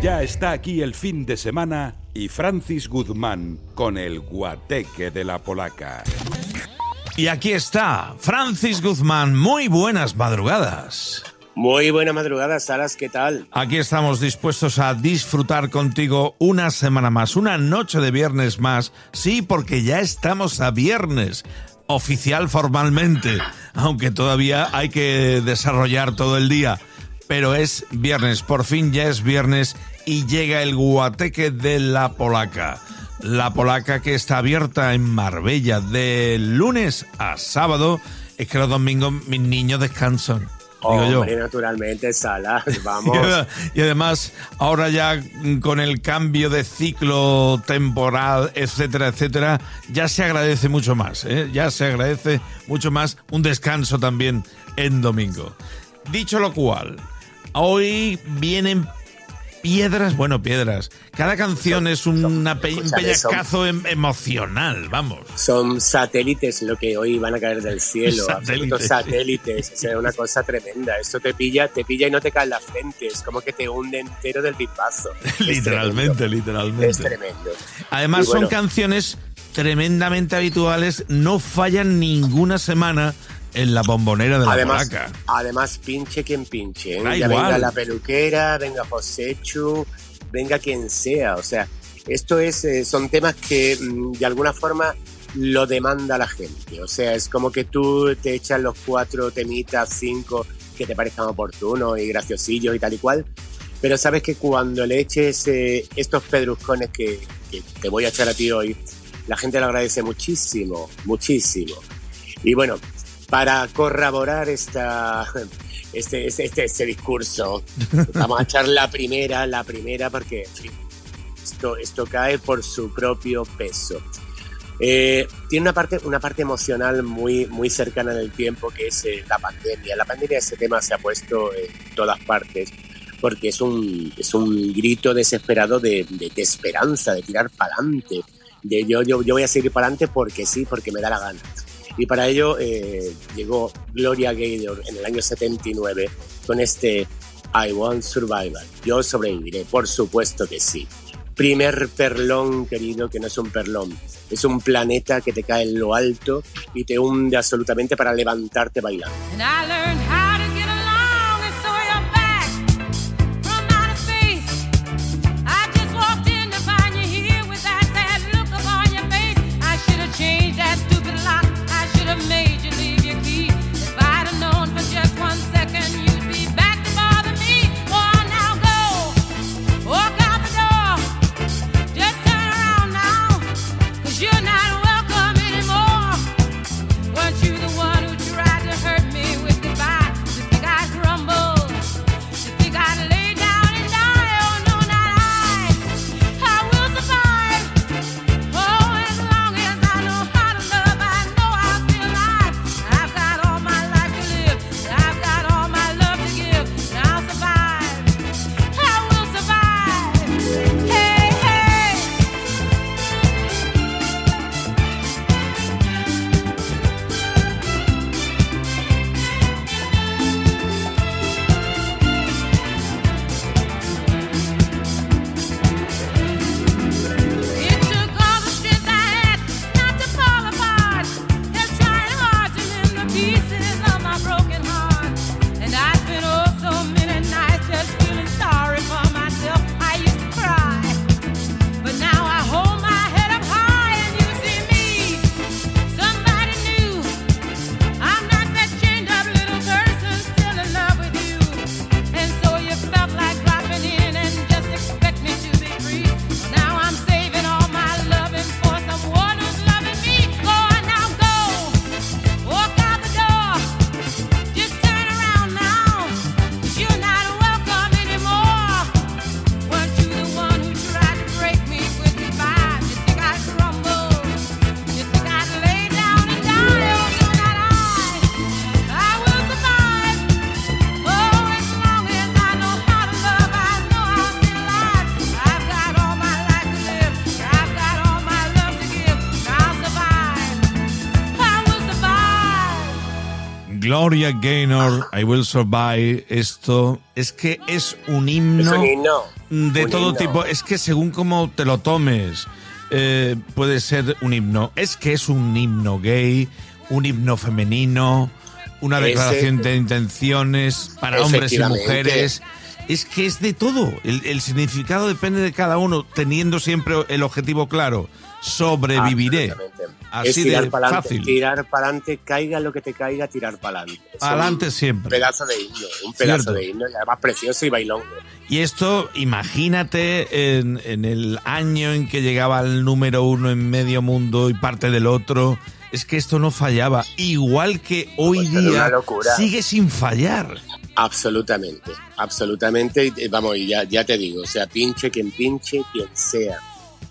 Ya está aquí el fin de semana y Francis Guzmán con el guateque de la polaca. Y aquí está, Francis Guzmán. Muy buenas madrugadas. Muy buenas madrugadas, Saras, ¿qué tal? Aquí estamos dispuestos a disfrutar contigo una semana más, una noche de viernes más. Sí, porque ya estamos a viernes, oficial formalmente, aunque todavía hay que desarrollar todo el día. Pero es viernes, por fin ya es viernes y llega el guateque de la polaca. La polaca que está abierta en Marbella de lunes a sábado. Es que los domingos mis niños descansan. Digo Hombre, naturalmente, Salas, vamos. y además, ahora ya con el cambio de ciclo temporal, etcétera, etcétera, ya se agradece mucho más, ¿eh? ya se agradece mucho más un descanso también en domingo. Dicho lo cual, hoy vienen piedras, bueno, piedras. Cada canción es una un pellizcazo em, emocional, vamos. Son satélites lo que hoy van a caer del cielo. Satélites. satélites. O sea, una cosa tremenda. Esto te pilla, te pilla y no te cae en la frente. Es como que te hunde entero del pipazo. literalmente, literalmente. Es tremendo. Además, son canciones tremendamente habituales, no fallan ninguna semana en la bombonera de la además. Además, pinche quien pinche. ¿eh? Ya venga la peluquera, venga Josechu, venga quien sea. O sea, esto es, eh, son temas que mm, de alguna forma lo demanda la gente. O sea, es como que tú te echas los cuatro temitas, cinco que te parezcan oportunos y graciosillos y tal y cual. Pero sabes que cuando le eches eh, estos pedruscones que, que te voy a echar a ti hoy, la gente lo agradece muchísimo, muchísimo. Y bueno, para corroborar esta, este, este, este, este, discurso. Vamos a echar la primera, la primera, porque esto, esto cae por su propio peso. Eh, tiene una parte, una parte emocional muy, muy cercana en el tiempo que es eh, la pandemia. La pandemia, ese tema se ha puesto en todas partes porque es un, es un grito desesperado de, de, esperanza, de tirar para adelante. De yo, yo, yo voy a seguir para adelante porque sí, porque me da la gana. Y para ello eh, llegó Gloria Gaynor en el año 79 con este I Want Survival. Yo sobreviviré, por supuesto que sí. Primer perlón, querido, que no es un perlón, es un planeta que te cae en lo alto y te hunde absolutamente para levantarte bailando. Gloria Gaynor, I Will Survive, esto es que es un himno, de todo tipo. Es que según cómo te lo tomes, eh, puede ser un himno. Es que es un himno gay, un himno femenino, una declaración de intenciones para hombres y mujeres. Es que es de todo. El, significado depende de cada uno, teniendo siempre el objetivo claro. Sobreviviré. Así de fácil. Tirar para adelante, caiga lo que te caiga, tirar para adelante. Adelante siempre. Un pedazo de himno, un pedazo de himno, y además precioso y bailongo. Y esto, imagínate en, en el año en que llegaba el número uno en medio mundo y parte del otro es que esto no fallaba. Igual que hoy día sigue sin fallar. Absolutamente, absolutamente. Vamos, ya, ya te digo, o sea, pinche quien pinche, quien sea.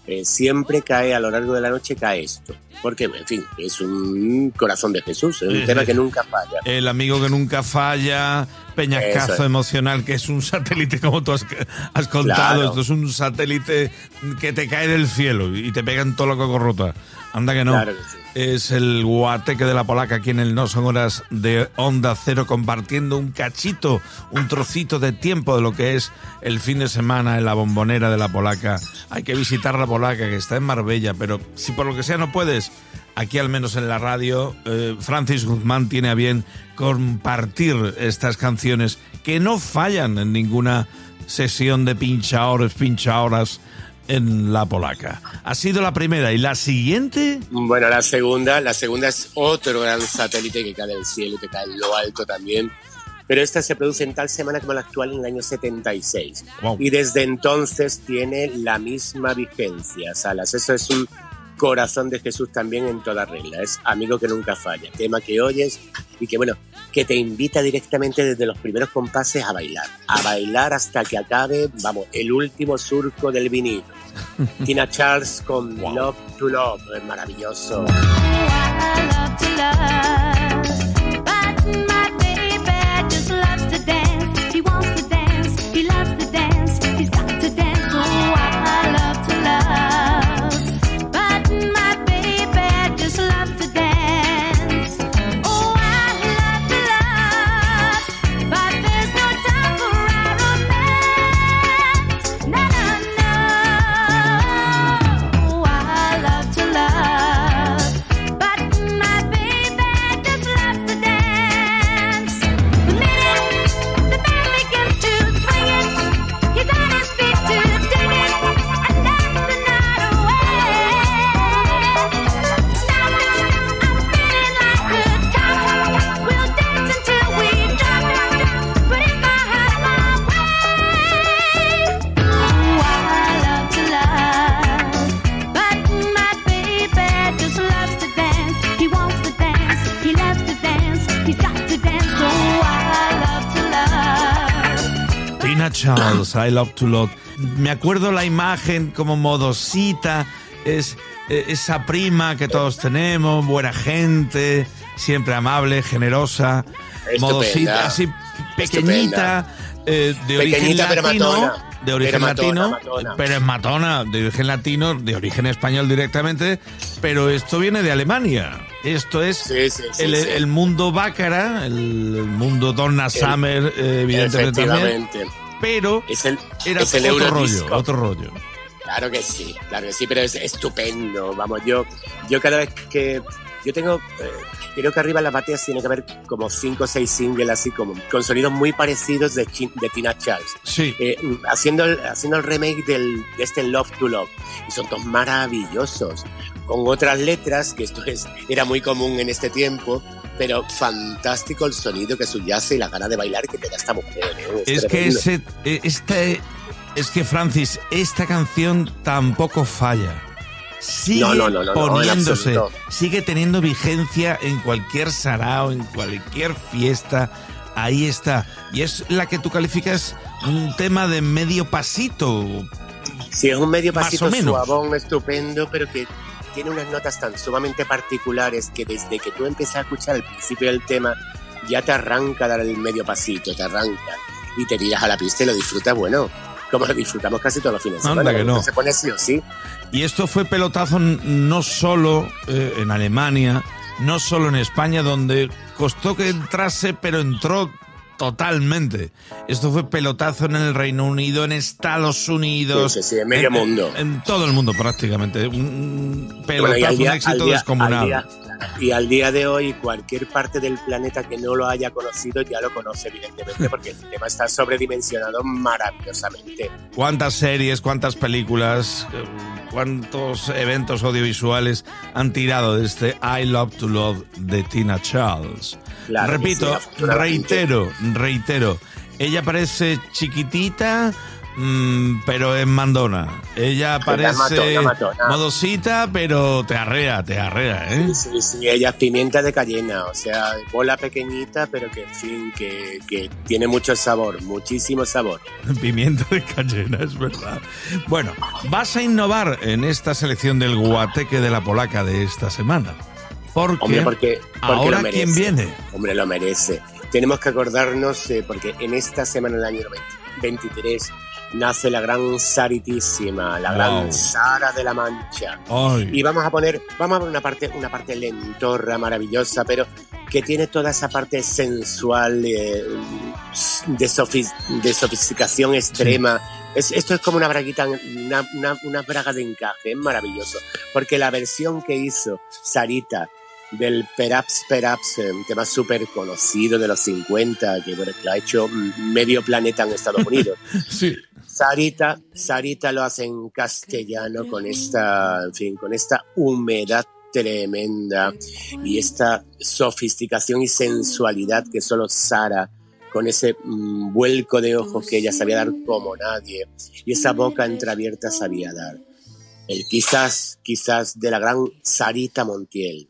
Eh, siempre cae a lo largo de la noche, cae esto. Porque, en fin, es un corazón de Jesús, es un tema que nunca falla. El amigo que nunca falla, Peñascazo emocional, que es un satélite, como tú has, contado, esto es un satélite que te cae del cielo y te pega en todo lo que corrota. Anda que no. Claro que sí es el guateque de la polaca aquí en el No Son Horas de Onda Cero compartiendo un cachito, un trocito de tiempo de lo que es el fin de semana en la bombonera de la polaca. Hay que visitar la polaca que está en Marbella, pero si por lo que sea no puedes, aquí al menos en la radio, eh, Francis Guzmán tiene a bien compartir estas canciones que no fallan en ninguna sesión de pincha horas, pincha horas en la polaca. Ha sido la primera y la siguiente. Bueno, la segunda, la segunda es otro gran satélite que cae del cielo que cae en lo alto también. Pero esta se produce en tal semana como la actual en el año 76. Y desde entonces tiene la misma vigencia, Salas. Eso es un corazón de Jesús también en toda regla. Es amigo que nunca falla. Tema que oyes y que, bueno, que te invita directamente desde los primeros compases a bailar. A bailar hasta que acabe, vamos, el último surco del vinilo. Tina Charles con Love to Love, es maravilloso. Charles, I Love to Love. Me acuerdo la imagen como modosita, es eh, esa prima que todos tenemos, buena gente, siempre amable, generosa, modosita, así pequeñita, eh, de origen latino. de origen latino, pero es matona, de origen latino, de origen español directamente, pero esto viene de Alemania. Esto es el, mundo bácara, el, mundo Donna Summer, eh, evidentemente también pero es el, era otro rollo, otro rollo. Claro que sí, claro que sí, pero es estupendo. Vamos, yo, yo cada vez que yo tengo, eh, creo que arriba en la batería tiene que haber como cinco o seis singles así como con sonidos muy parecidos de, de Tina Charles. Sí. Eh, haciendo, el, haciendo el remake del, de este Love to Love. Y son todos maravillosos. Con otras letras, que esto es, era muy común en este tiempo, pero fantástico el sonido que subyace y la gana de bailar que te da esta mujer. ¿eh? Es, que ese, eh, este, es que Francis, esta canción tampoco falla. Sigue poniéndose, sigue teniendo vigencia en cualquier sarao, en cualquier fiesta. Ahí está. Y es la que tú calificas un tema de medio pasito. Sí, es un medio pasito suavón, estupendo, pero que tiene unas notas tan sumamente particulares que desde que tú empiezas a escuchar el principio del tema, ya te arranca a dar el medio pasito, te arranca y te tiras a la pista y lo disfrutas, bueno, como lo disfrutamos casi todos los fines de semana. que no. Se pone sí o sí. Y esto fue pelotazo no solo eh, en Alemania, no solo en España, donde costó que entrase, pero entró totalmente. Esto fue pelotazo en el Reino Unido, en Estados Unidos. Sí, sí, en medio mundo. En, todo el mundo prácticamente. Un pelotazo, un éxito descomunal. y al día de hoy, cualquier parte del planeta que no lo haya conocido ya lo conoce, evidentemente, porque el tema está sobredimensionado maravillosamente. ¿Cuántas series, cuántas películas, cuántos eventos audiovisuales han tirado de este I Love to Love de Tina Charles? Repito, reitero, reitero. Ella parece chiquitita, mm, pero es mandona. Ella parece modosita, pero te arrea, te arrea, ¿eh? Sí, sí, ella es pimienta de cayena, o sea, bola pequeñita, pero que, en fin, que, que tiene mucho sabor, muchísimo sabor. Pimienta de cayena, es verdad. Bueno, vas a innovar en esta selección del guateque de la polaca de esta semana. Porque, Hombre, porque, ahora quién viene. Hombre, lo merece. Tenemos que acordarnos, eh, porque en esta semana del año 23 nace la gran Saritísima, la gran Sara de la Mancha. Y vamos a poner, vamos a poner una parte, una parte lentorra, maravillosa, pero que tiene toda esa parte sensual, eh, de, de, sofisticación extrema. esto es como una braguita, una, una, una braga de encaje, es maravilloso. Porque la versión que hizo Sarita del Perhaps Perhaps, eh, un tema súper conocido de los 50, que, bueno, lo ha hecho medio planeta en Estados Unidos. sí. Sarita, Sarita lo hace en castellano con esta, en fin, con esta humedad tremenda y esta sofisticación y sensualidad que solo Sara, con ese mm, vuelco de ojos que ella sabía dar como nadie y esa boca entreabierta sabía dar. El quizás, quizás de la gran Sarita Montiel.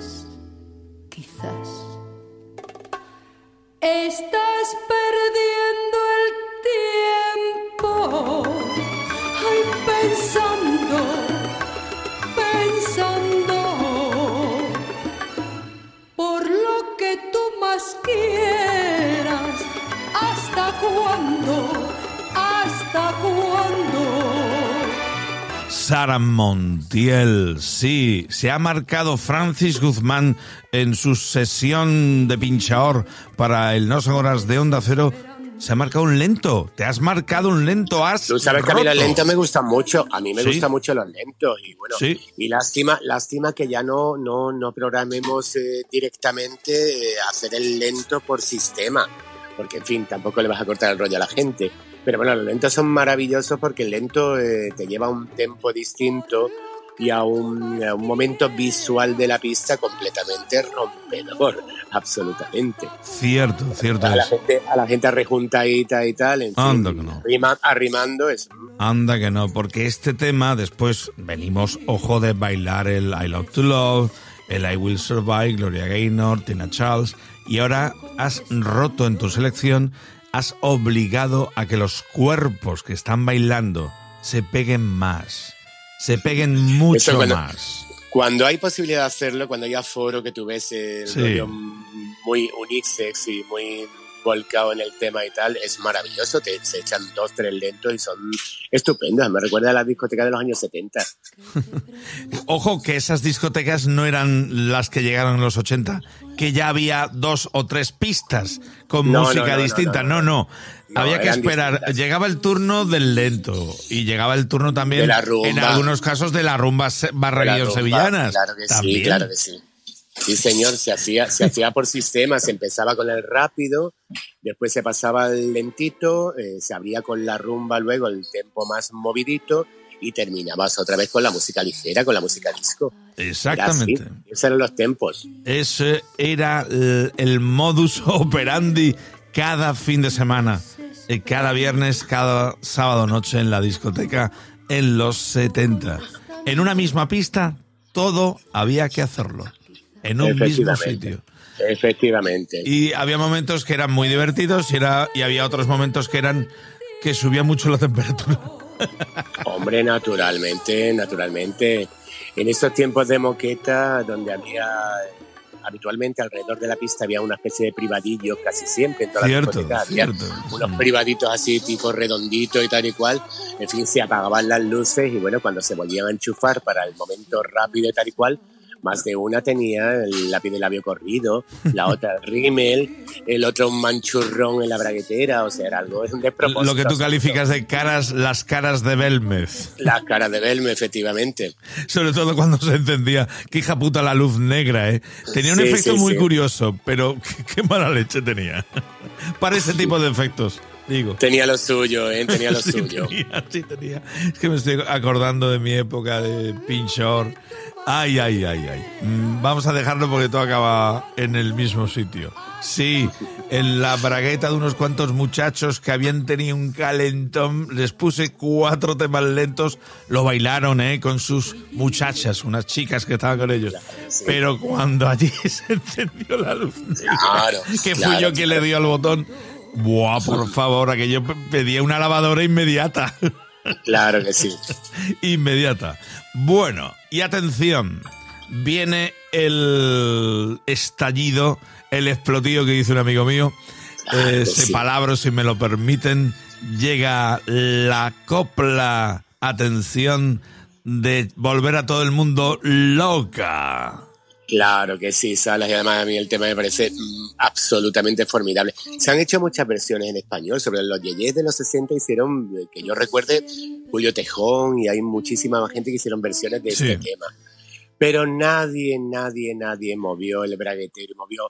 Sara Montiel, sí, se ha marcado Francis Guzmán en su sesión de pinchaor para el No son horas de Onda Cero. Se ha marcado un lento, te has marcado un lento, has Tú sabes que a mí los lentos me gustan mucho, a mí me gustan mucho los lentos y bueno, y lástima, lástima que ya no, no, no programemos eh, directamente eh, hacer el lento por sistema, porque en fin, tampoco le vas a cortar el rollo a la gente pero bueno, los lentos son maravillosos porque el lento eh, te lleva a un tempo distinto y a un, momento visual de la pista completamente rompedor, absolutamente. Cierto, cierto. A, la gente, a la gente arrejuntadita y tal, en Anda que no. arrimando eso. Anda que no, porque este tema después venimos, ojo, de bailar el I Love to Love, el I Will Survive, Gloria Gaynor, Tina Charles, y ahora has roto en tu selección has obligado a que los cuerpos que están bailando se peguen más, se peguen mucho más. Cuando hay posibilidad de hacerlo, cuando hay aforo, que tú ves el muy unisex y muy volcado en el tema y tal, es maravilloso, te, se echan dos, tres lentos y son estupendas, me recuerda a las discotecas de los años 70. Ojo que esas discotecas no eran las que llegaron en los 80, que ya había dos o tres pistas con música distinta, no, no. Había que esperar, llegaba el turno del lento y llegaba el turno también en algunos casos de la rumba barra sevillanas. Claro que sí, claro que sí. Sí, señor, se hacía, se hacía por sistema, se empezaba con el rápido, después se pasaba el lentito, eh, se abría con la rumba luego el tempo más movidito y terminabas otra vez con la música ligera, con la música disco. Exactamente. esos eran los tempos. Ese era el, modus operandi cada fin de semana, eh, cada viernes, cada sábado noche en la discoteca en los 70. En una misma pista, todo había que hacerlo. En un mismo sitio. Efectivamente. Y había momentos que eran muy divertidos y, era, y había otros momentos que eran que subía mucho la temperatura. Hombre, naturalmente, naturalmente. En estos tiempos de moqueta, donde había habitualmente alrededor de la pista había una especie de privadillo casi siempre en todas cierto, las cierto. unos privaditos así tipo redonditos y tal y cual en fin se apagaban las luces y bueno cuando se volvían a enchufar para el momento rápido y tal y cual más de una tenía el lápiz de labio corrido, la otra el rímel, el otro un manchurrón en la braguetera, o sea, era algo es un despropósito. Lo que tú calificas de caras, las caras de Belmez. Las caras de Belmez, efectivamente. Sobre todo cuando se encendía, qué hija puta la luz negra, ¿eh? Tenía un Sí, efecto sí, muy sí. curioso, pero qué mala leche tenía. Para ese tipo de efectos, digo. Tenía lo suyo, ¿eh? Tenía lo Sí suyo. tenía, sí tenía. Es que me estoy acordando de mi época de Pinchor. Ay, ay, ay, ay. Mm, Vamos a dejarlo porque todo acaba en el mismo sitio. Sí, en la bragueta de unos cuantos muchachos que habían tenido un calentón, les puse cuatro temas lentos, lo bailaron, ¿eh? Con sus muchachas, unas chicas que estaban con ellos. sí. Pero cuando allí se encendió la luz, negra, Claro, que fui claro, yo quien le dio al botón, Buah, por favor, aquello pedía una lavadora inmediata. Claro que sí. inmediata. Bueno, y atención, viene el estallido, el explotillo que dice un amigo mío. Claro que Ese sí. palabra, si me lo permiten, llega la copla, atención, de volver a todo el mundo loca. Claro que sí, Salas, y además a mí el tema me parece mm, absolutamente formidable. Se han hecho muchas versiones en español, sobre los yeyes de los 60 hicieron, eh, que yo recuerde, Julio Tejón y hay muchísima más gente que hicieron versiones de Sí. este tema. Pero nadie, nadie, nadie movió el braguetero, movió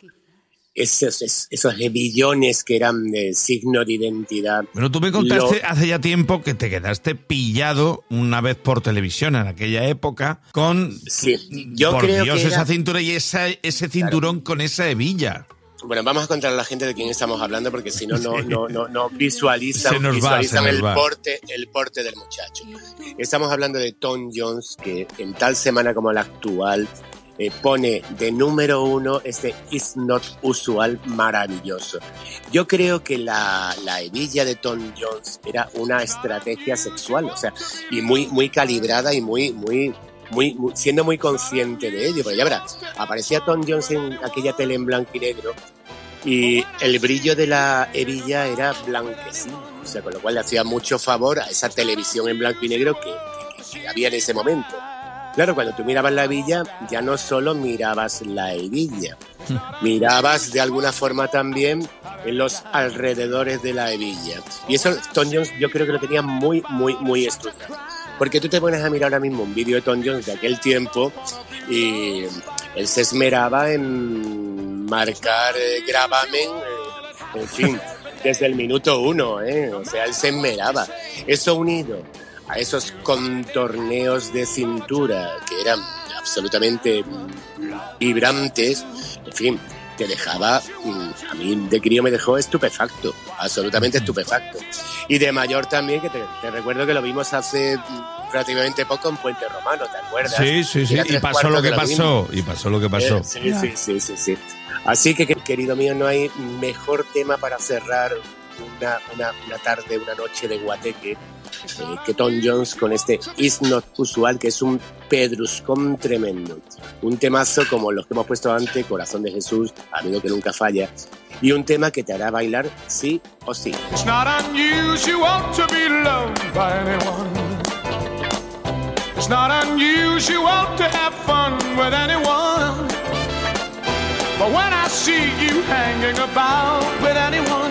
esos, esos, esos hebillones que eran de signo de identidad. Bueno, tú me contaste Lo- hace ya tiempo que te quedaste pillado una vez por televisión en aquella época con... Sí, yo por creo Dios, que era- esa cintura y esa, ese cinturón con esa hebilla. Bueno, vamos a contar a la gente de quién estamos hablando porque si no, no, no, no, no visualizan, va, visualizan el, va. porte, el porte del muchacho. Estamos hablando de Tom Jones, que en tal semana como la actual eh, pone de número uno este Is Not Usual maravilloso. Yo creo que la, la hebilla de Tom Jones era una estrategia sexual, o sea, y muy, muy calibrada y muy, muy, muy, muy- siendo muy consciente de ello. Porque ya verás, aparecía Tom Jones en aquella tele en blanco y negro y el brillo de la hebilla era blanquecino, o sea, con lo cual le hacía mucho favor a esa televisión en blanco y negro que, que- que había en ese momento. Claro, cuando tú mirabas la hebilla, ya no solo mirabas la hebilla, mirabas de alguna forma también en los alrededores de la hebilla. Y eso Tom Jones yo creo que lo tenía muy, muy, muy estudiado. Porque tú te pones a mirar ahora mismo un vídeo de Tom Jones de aquel tiempo y él se esmeraba en marcar eh, gravamen, eh, en fin, desde el minuto uno, ¿eh? O sea, él se esmeraba. Eso unido a esos contorneos de cintura que eran absolutamente vibrantes, en fin, te dejaba, mm, a mí de crío me dejó estupefacto, absolutamente estupefacto. Y de mayor también, que te, te recuerdo que lo vimos hace mm, relativamente poco en Puente Romano, ¿te acuerdas? Sí, sí, sí. Y pasó lo que lo mismo. pasó. Y pasó lo que pasó. Sí, sí, sí, sí, sí. Así que- querido mío, no hay mejor tema para cerrar una, una, una tarde, una noche de guateque eh, que Tom Jones con este Is Not Usual, que es un pedruscón tremendo. Un temazo como los que hemos puesto antes, Corazón de Jesús, Amigo que nunca falla. Y un tema que te hará bailar sí o sí. It's not unusual to be loved by anyone. It's not unusual to have fun with anyone. But when I see you hanging about with anyone,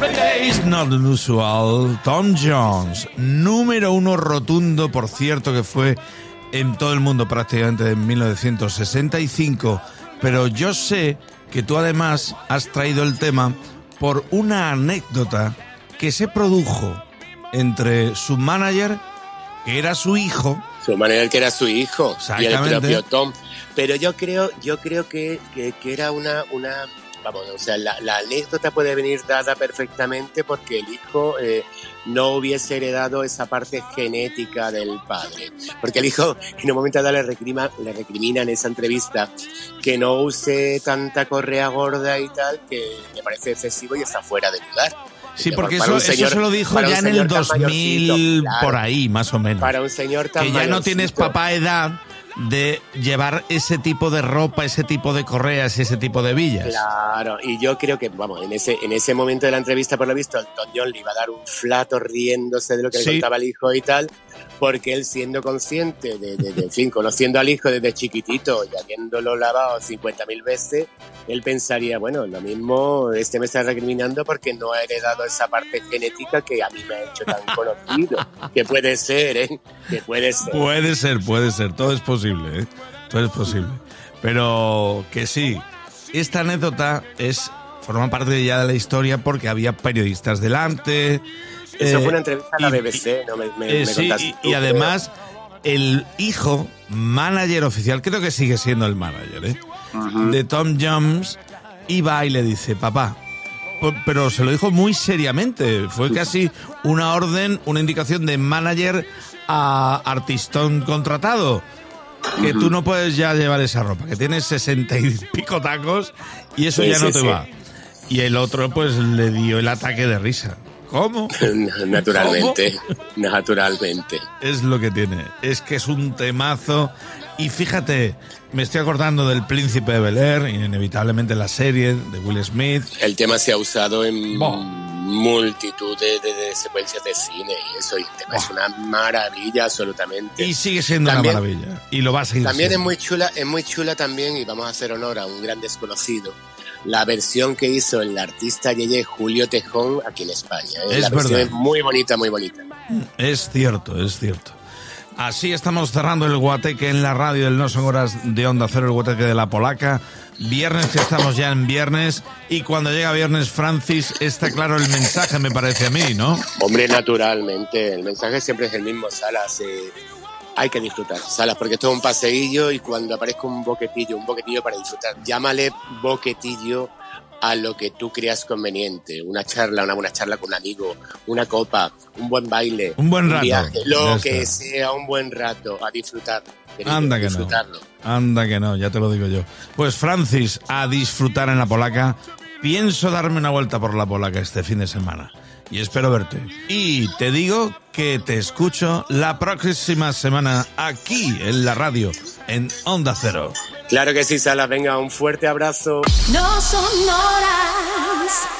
happens every day. It's not unusual. Tom Jones, número uno rotundo, por cierto, que fue en todo el mundo prácticamente en 1965. pero yo sé que tú además has traído el tema por una anécdota que se produjo entre su manager, que era su hijo. Su manager que era su hijo y el propio Tom. Pero yo creo, yo creo que, que, era una, una vamos, o sea, la, anécdota puede venir dada perfectamente porque el hijo eh, no hubiese heredado esa parte genética del padre. Porque el hijo en un momento dado le, recrimina, le recrimina en esa entrevista que no use tanta correa gorda y tal, que me parece excesivo y está fuera de lugar. Sí, porque eso, eso, se lo dijo ya en el 2000, por ahí, más o menos. Para un señor tan Que ya no tienes papá edad de llevar ese tipo de ropa, ese tipo de correas y ese tipo de villas. Claro, y yo creo que, vamos, en ese, en ese momento de la entrevista, por lo visto, Don John le iba a dar un flato riéndose de lo que le contaba el hijo y tal, porque él siendo consciente de, de, en fin, conociendo al hijo desde chiquitito y habiéndolo lavado 50.000 veces, él pensaría, bueno, lo mismo este me está recriminando porque no ha heredado esa parte genética que a mí me ha hecho tan conocido, que puede ser, ¿eh? Que puede ser. Puede ser, puede ser, todo es posible, ¿eh? Todo es posible. Pero que sí, esta anécdota es forma parte ya de la historia porque había periodistas delante, eso fue una entrevista a la BBC, no me, eh, sí, y, además el hijo, manager oficial, creo que sigue siendo el manager, ¿eh? de Tom Jones, iba y le dice, papá, pero se lo dijo muy seriamente, fue casi una orden, una indicación de manager a artistón contratado. Que tú no puedes ya llevar esa ropa, que tienes sesenta y pico tacos y eso ya no te va. Y el otro pues le dio el ataque de risa. ¿Cómo? naturalmente, naturalmente. Es lo que tiene. Es que es un temazo. Y fíjate, me estoy acordando del Príncipe de Bel Air, inevitablemente la serie de Will Smith. El tema se ha usado en multitud de, secuencias de cine y eso es una maravilla absolutamente. Y sigue siendo una maravilla. Y lo va a seguir También es muy chula, es muy chula también, y vamos a hacer honor a un gran desconocido la versión que hizo el artista Yeye Julio Tejón aquí en España. ¿eh? Es la versión es muy bonita, muy bonita. Es cierto, es cierto. Así estamos cerrando el guateque en la radio del No Son Horas de Onda Cero, el guateque de la Polaca. Viernes que estamos ya en viernes y cuando llega viernes, Francis, está claro el mensaje, me parece a mí, ¿no? Hombre, naturalmente, el mensaje siempre es el mismo, Salas. Eh, hay que disfrutar, Salas, porque esto es un paseillo y cuando aparezca un boquetillo, un boquetillo para disfrutar, llámale boquetillo a lo que tú creas conveniente, una charla, una buena charla con un amigo, una copa, un buen baile, un buen rato, lo que sea, un buen rato, a disfrutar. Anda que no. Anda que no, ya te lo digo yo. Pues Francis, a disfrutar en la polaca. Pienso darme una vuelta por la polaca este fin de semana y espero verte. Y te digo que te escucho la próxima semana aquí en la radio, en Onda Cero. Claro que sí, Sala. Venga, un fuerte abrazo. No son horas.